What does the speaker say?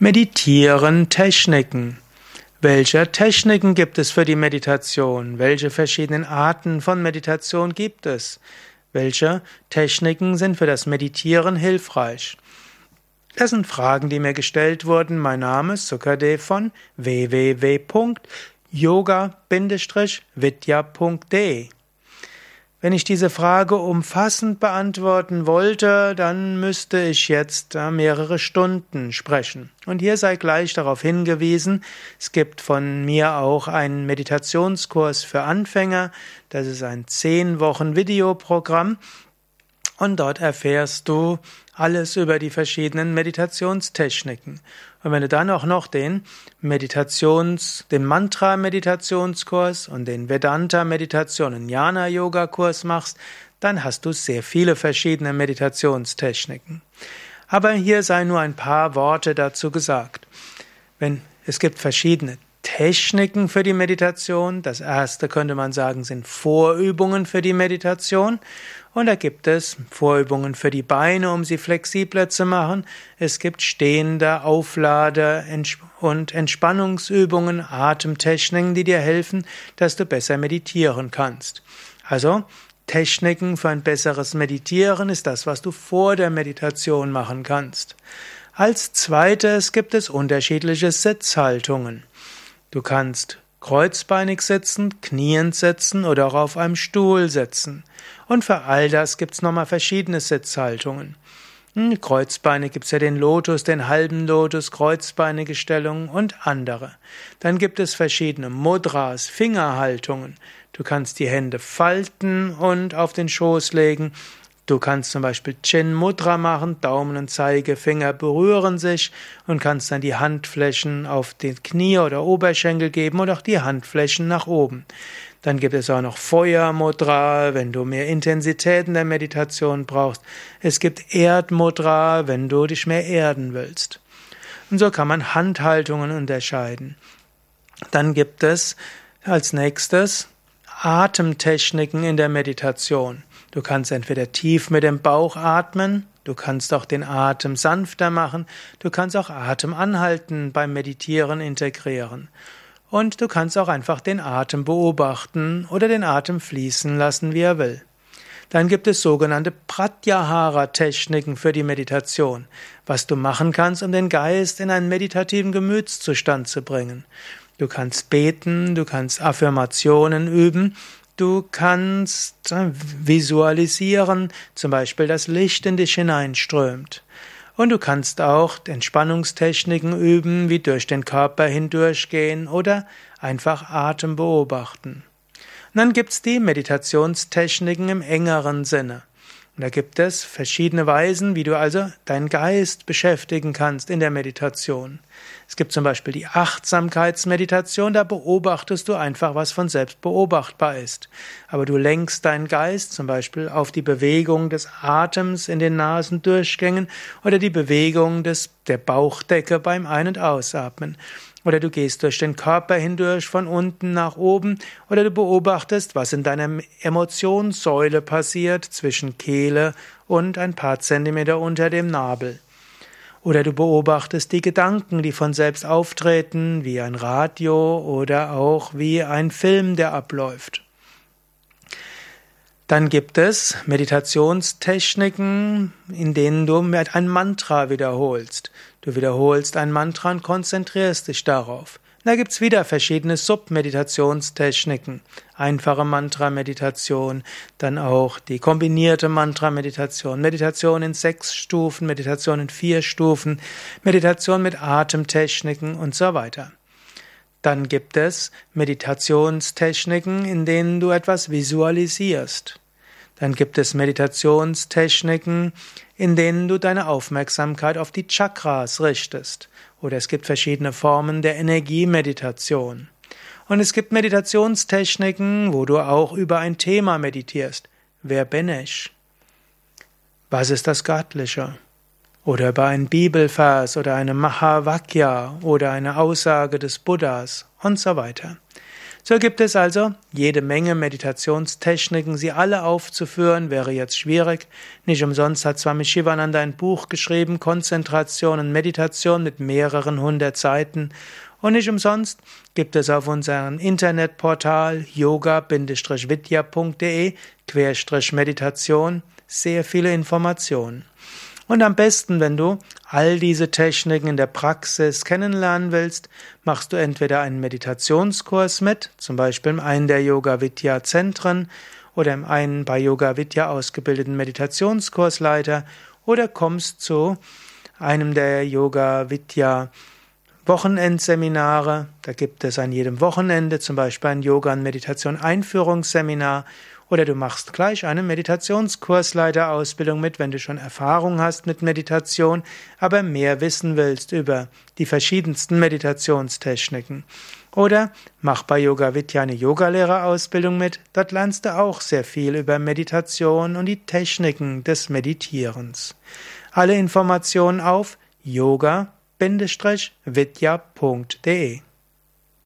Meditieren Techniken. Welche Techniken gibt es für die Meditation? Welche verschiedenen Arten von Meditation gibt es? Welche Techniken sind für das Meditieren hilfreich? Das sind Fragen, die mir gestellt wurden. Mein Name ist Sukadev von www.yoga-vidya.de wenn ich diese Frage umfassend beantworten wollte, dann müsste ich jetzt mehrere Stunden sprechen. Und hier sei gleich darauf hingewiesen, es gibt von mir auch einen Meditationskurs für Anfänger. Das ist ein zehn Wochen Videoprogramm. Und dort erfährst du alles über die verschiedenen Meditationstechniken. Und wenn du dann auch noch den Meditations, den Mantra-Meditationskurs und den Vedanta-Meditation und Jnana-Yoga-Kurs machst, dann hast du sehr viele verschiedene Meditationstechniken. Aber hier sei nur ein paar Worte dazu gesagt. Wenn, es gibt verschiedene Techniken für die Meditation. Das erste könnte man sagen, sind Vorübungen für die Meditation. Und da gibt es Vorübungen für die Beine, um sie flexibler zu machen. Es gibt stehende Auflade und Entspannungsübungen, Atemtechniken, die dir helfen, dass du besser meditieren kannst. Also, Techniken für ein besseres Meditieren ist das, was du vor der Meditation machen kannst. Als zweites gibt es unterschiedliche Sitzhaltungen. Du kannst kreuzbeinig sitzen, kniend sitzen oder auch auf einem Stuhl sitzen. Und für all das gibt's nochmal verschiedene Sitzhaltungen. Hm, Kreuzbeine gibt's ja den Lotus, den halben Lotus, kreuzbeinige Stellungen und andere. Dann gibt es verschiedene Mudras, Fingerhaltungen. Du kannst die Hände falten und auf den Schoß legen Du kannst zum Beispiel Chin Mudra machen, Daumen und Zeigefinger berühren sich und kannst dann die Handflächen auf den Knie oder Oberschenkel geben und auch die Handflächen nach oben. Dann gibt es auch noch Feuermudra, wenn du mehr Intensität in der Meditation brauchst. Es gibt Erdmudra, wenn du dich mehr erden willst. Und so kann man Handhaltungen unterscheiden. Dann gibt es als nächstes Atemtechniken in der Meditation. Du kannst entweder tief mit dem Bauch atmen, du kannst auch den Atem sanfter machen, du kannst auch Atem anhalten beim Meditieren integrieren. Und du kannst auch einfach den Atem beobachten oder den Atem fließen lassen, wie er will. Dann gibt es sogenannte Pratyahara-Techniken für die Meditation, was du machen kannst, um den Geist in einen meditativen Gemütszustand zu bringen. Du kannst beten, du kannst Affirmationen üben, du kannst visualisieren, zum Beispiel das Licht in dich hineinströmt. Und du kannst auch Entspannungstechniken üben, wie durch den Körper hindurchgehen oder einfach Atem beobachten. Und dann gibt's die Meditationstechniken im engeren Sinne. Und da gibt es verschiedene Weisen, wie du also deinen Geist beschäftigen kannst in der Meditation. Es gibt zum Beispiel die Achtsamkeitsmeditation, da beobachtest du einfach, was von selbst beobachtbar ist. Aber du lenkst deinen Geist zum Beispiel auf die Bewegung des Atems in den Nasendurchgängen oder die Bewegung des, der Bauchdecke beim Ein- und Ausatmen. Oder du gehst durch den Körper hindurch von unten nach oben oder du beobachtest, was in deiner Emotionssäule passiert zwischen Kehle und ein paar Zentimeter unter dem Nabel. Oder du beobachtest die Gedanken, die von selbst auftreten, wie ein Radio oder auch wie ein Film, der abläuft. Dann gibt es Meditationstechniken, in denen du ein Mantra wiederholst. Du wiederholst ein Mantra und konzentrierst dich darauf. Da gibt's wieder verschiedene Submeditationstechniken. Einfache Mantra-Meditation, dann auch die kombinierte Mantra-Meditation, Meditation in sechs Stufen, Meditation in vier Stufen, Meditation mit Atemtechniken und so weiter. Dann gibt es Meditationstechniken, in denen du etwas visualisierst. Dann gibt es Meditationstechniken, in denen du deine Aufmerksamkeit auf die Chakras richtest. Oder es gibt verschiedene Formen der Energiemeditation. Und es gibt Meditationstechniken, wo du auch über ein Thema meditierst. Wer bin ich? Was ist das Göttliche? oder über einen Bibelvers oder eine Mahavakya oder eine Aussage des Buddhas und so weiter. So gibt es also jede Menge Meditationstechniken. Sie alle aufzuführen wäre jetzt schwierig. Nicht umsonst hat Swami Shivananda ein Buch geschrieben, Konzentration und Meditation mit mehreren hundert Seiten. Und nicht umsonst gibt es auf unserem Internetportal yoga-vidya.de-meditation sehr viele Informationen. Und am besten, wenn du all diese Techniken in der Praxis kennenlernen willst, machst du entweder einen Meditationskurs mit, zum Beispiel in einem der Yoga Vidya Zentren oder in einem bei Yoga Vidya ausgebildeten Meditationskursleiter oder kommst zu einem der Yoga Vidya Wochenendseminare. Da gibt es an jedem Wochenende zum Beispiel ein Yoga- und Meditation-Einführungsseminar oder du machst gleich eine Meditationskursleiterausbildung mit, wenn du schon Erfahrung hast mit Meditation, aber mehr wissen willst über die verschiedensten Meditationstechniken. Oder mach bei Yoga Vidya eine Yogalehrerausbildung mit. Dort lernst du auch sehr viel über Meditation und die Techniken des Meditierens. Alle Informationen auf yoga-vidya.de